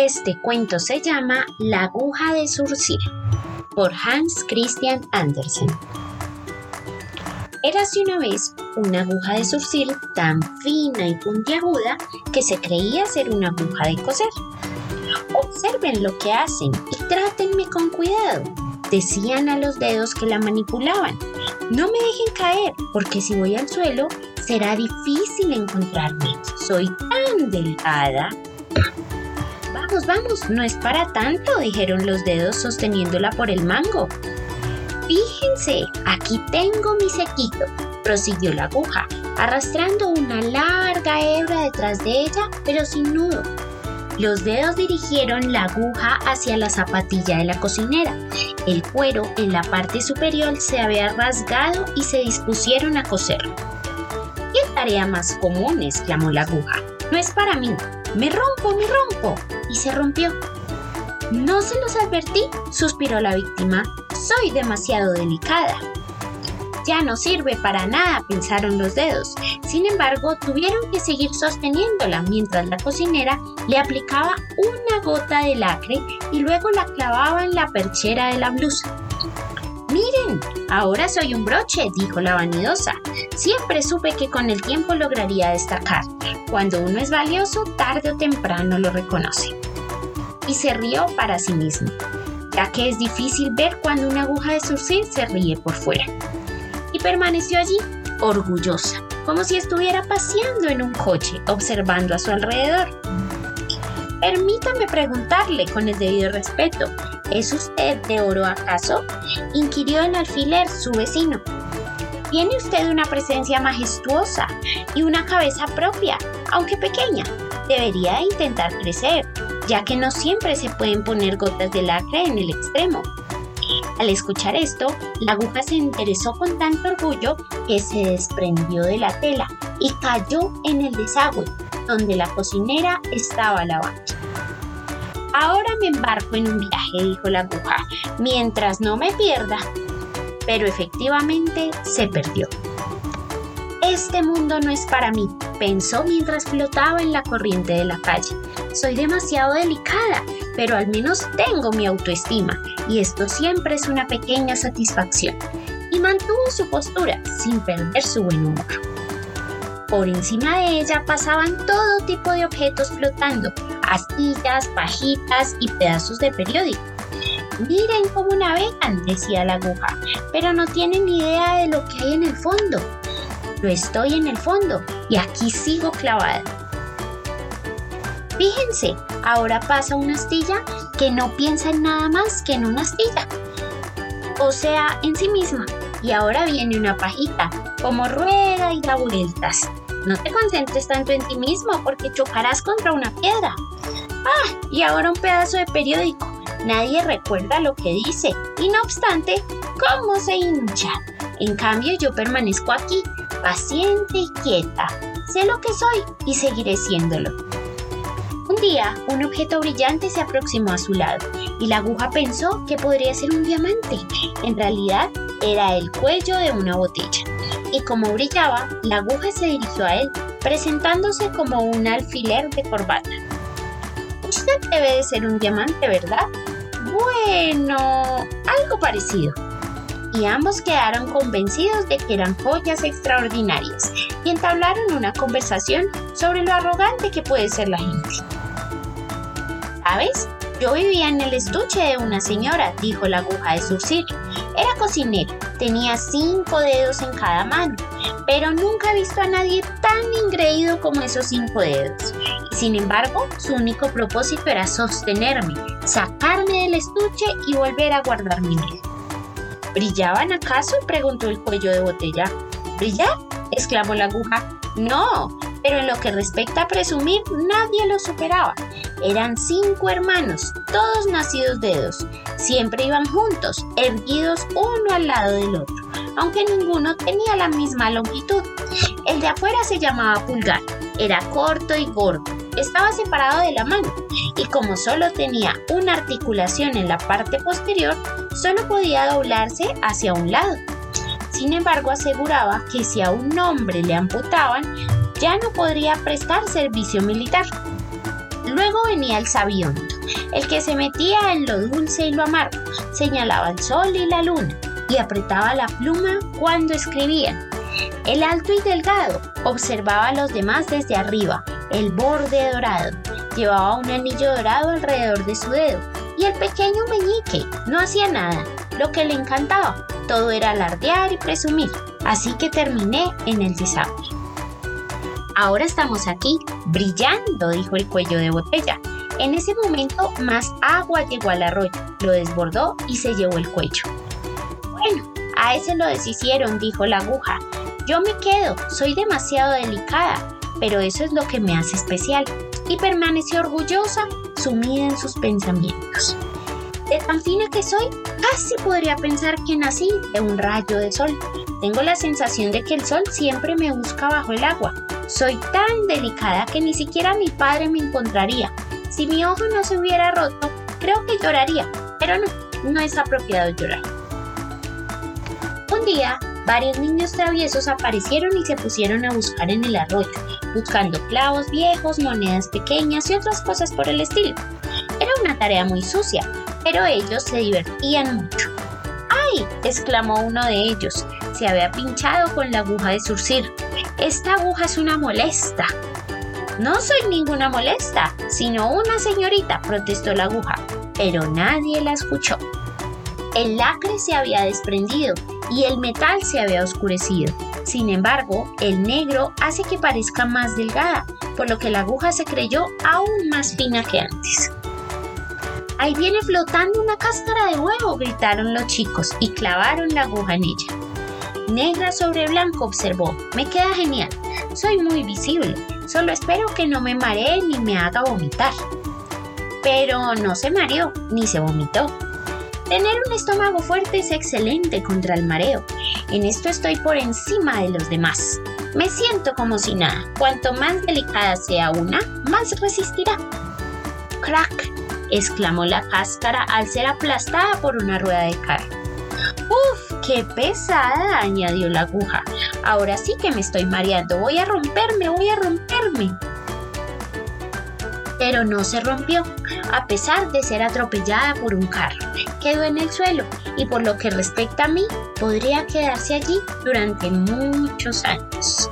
Este cuento se llama La aguja de Surcir por Hans Christian Andersen. Érase una vez una aguja de surcir tan fina y puntiaguda que se creía ser una aguja de coser. Observen lo que hacen y trátenme con cuidado, decían a los dedos que la manipulaban. No me dejen caer, porque si voy al suelo será difícil encontrarme. Soy tan delgada Vamos, vamos, no es para tanto, dijeron los dedos sosteniéndola por el mango. Fíjense, aquí tengo mi sequito, prosiguió la aguja, arrastrando una larga hebra detrás de ella, pero sin nudo. Los dedos dirigieron la aguja hacia la zapatilla de la cocinera. El cuero en la parte superior se había rasgado y se dispusieron a coserlo. ¿Qué tarea más común? exclamó la aguja. No es para mí. Me rompo, me rompo y se rompió. No se los advertí, suspiró la víctima. Soy demasiado delicada. Ya no sirve para nada, pensaron los dedos. Sin embargo, tuvieron que seguir sosteniéndola mientras la cocinera le aplicaba una gota de lacre y luego la clavaba en la perchera de la blusa. Miren, ahora soy un broche, dijo la vanidosa. Siempre supe que con el tiempo lograría destacar. Cuando uno es valioso, tarde o temprano lo reconoce. Y se rió para sí mismo, ya que es difícil ver cuando una aguja de surcir se ríe por fuera. Y permaneció allí, orgullosa, como si estuviera paseando en un coche, observando a su alrededor. Permítame preguntarle con el debido respeto, ¿es usted de oro acaso? inquirió el alfiler su vecino. Tiene usted una presencia majestuosa y una cabeza propia, aunque pequeña. Debería intentar crecer, ya que no siempre se pueden poner gotas de lacre en el extremo. Al escuchar esto, la aguja se interesó con tanto orgullo que se desprendió de la tela y cayó en el desagüe, donde la cocinera estaba lavando. Ahora me embarco en un viaje, dijo la aguja, mientras no me pierda pero efectivamente se perdió. Este mundo no es para mí, pensó mientras flotaba en la corriente de la calle. Soy demasiado delicada, pero al menos tengo mi autoestima y esto siempre es una pequeña satisfacción. Y mantuvo su postura sin perder su buen humor. Por encima de ella pasaban todo tipo de objetos flotando, astillas, pajitas y pedazos de periódico. Miren cómo navegan, decía la aguja, pero no tienen idea de lo que hay en el fondo. Yo estoy en el fondo y aquí sigo clavada. Fíjense, ahora pasa una astilla que no piensa en nada más que en una astilla. O sea, en sí misma. Y ahora viene una pajita, como rueda y da. No te concentres tanto en ti mismo porque chocarás contra una piedra. Ah, y ahora un pedazo de periódico Nadie recuerda lo que dice y no obstante, ¿cómo se hincha? En cambio, yo permanezco aquí, paciente y quieta. Sé lo que soy y seguiré siéndolo. Un día, un objeto brillante se aproximó a su lado y la aguja pensó que podría ser un diamante. En realidad, era el cuello de una botella. Y como brillaba, la aguja se dirigió a él, presentándose como un alfiler de corbata. Usted debe de ser un diamante, ¿verdad? Bueno, algo parecido. Y ambos quedaron convencidos de que eran joyas extraordinarias y entablaron una conversación sobre lo arrogante que puede ser la gente. ¿Sabes? Yo vivía en el estuche de una señora, dijo la aguja de surcir. Era cocinero, tenía cinco dedos en cada mano, pero nunca he visto a nadie tan ingreído como esos cinco dedos. Sin embargo, su único propósito era sostenerme, sacarme del estuche y volver a guardarme en él. ¿Brillaban acaso? preguntó el cuello de botella. ¿Brillar? exclamó la aguja. No, pero en lo que respecta a presumir, nadie lo superaba. Eran cinco hermanos, todos nacidos de dos. Siempre iban juntos, erguidos uno al lado del otro, aunque ninguno tenía la misma longitud. El de afuera se llamaba Pulgar, era corto y gordo, estaba separado de la mano y como solo tenía una articulación en la parte posterior, solo podía doblarse hacia un lado. Sin embargo, aseguraba que si a un hombre le amputaban, ya no podría prestar servicio militar. Luego venía el sabiondo, el que se metía en lo dulce y lo amargo, señalaba el sol y la luna y apretaba la pluma cuando escribían. El alto y delgado observaba a los demás desde arriba, el borde dorado. Llevaba un anillo dorado alrededor de su dedo y el pequeño meñique no hacía nada, lo que le encantaba. Todo era alardear y presumir. Así que terminé en el. Ahora estamos aquí, brillando, dijo el cuello de botella. En ese momento más agua llegó al arroyo, lo desbordó y se llevó el cuello. Bueno, a ese lo deshicieron, dijo la aguja. Yo me quedo, soy demasiado delicada, pero eso es lo que me hace especial. Y permaneció orgullosa, sumida en sus pensamientos. De tan fina que soy, casi podría pensar que nací de un rayo de sol. Tengo la sensación de que el sol siempre me busca bajo el agua. Soy tan delicada que ni siquiera mi padre me encontraría. Si mi ojo no se hubiera roto, creo que lloraría, pero no, no es apropiado llorar. Un día, varios niños traviesos aparecieron y se pusieron a buscar en el arroyo, buscando clavos viejos, monedas pequeñas y otras cosas por el estilo. Era una tarea muy sucia, pero ellos se divertían mucho. ¡Ay! exclamó uno de ellos. Se había pinchado con la aguja de surcir. Esta aguja es una molesta. No soy ninguna molesta, sino una señorita, protestó la aguja, pero nadie la escuchó. El lacre se había desprendido y el metal se había oscurecido. Sin embargo, el negro hace que parezca más delgada, por lo que la aguja se creyó aún más fina que antes. Ahí viene flotando una cáscara de huevo, gritaron los chicos y clavaron la aguja en ella. Negra sobre blanco observó, me queda genial, soy muy visible, solo espero que no me maree ni me haga vomitar. Pero no se mareó ni se vomitó. Tener un estómago fuerte es excelente contra el mareo. En esto estoy por encima de los demás. Me siento como si nada. Cuanto más delicada sea una, más resistirá. ¡Crack! exclamó la cáscara al ser aplastada por una rueda de carro. ¡Qué pesada! añadió la aguja. Ahora sí que me estoy mareando. Voy a romperme, voy a romperme. Pero no se rompió, a pesar de ser atropellada por un carro. Quedó en el suelo y por lo que respecta a mí, podría quedarse allí durante muchos años.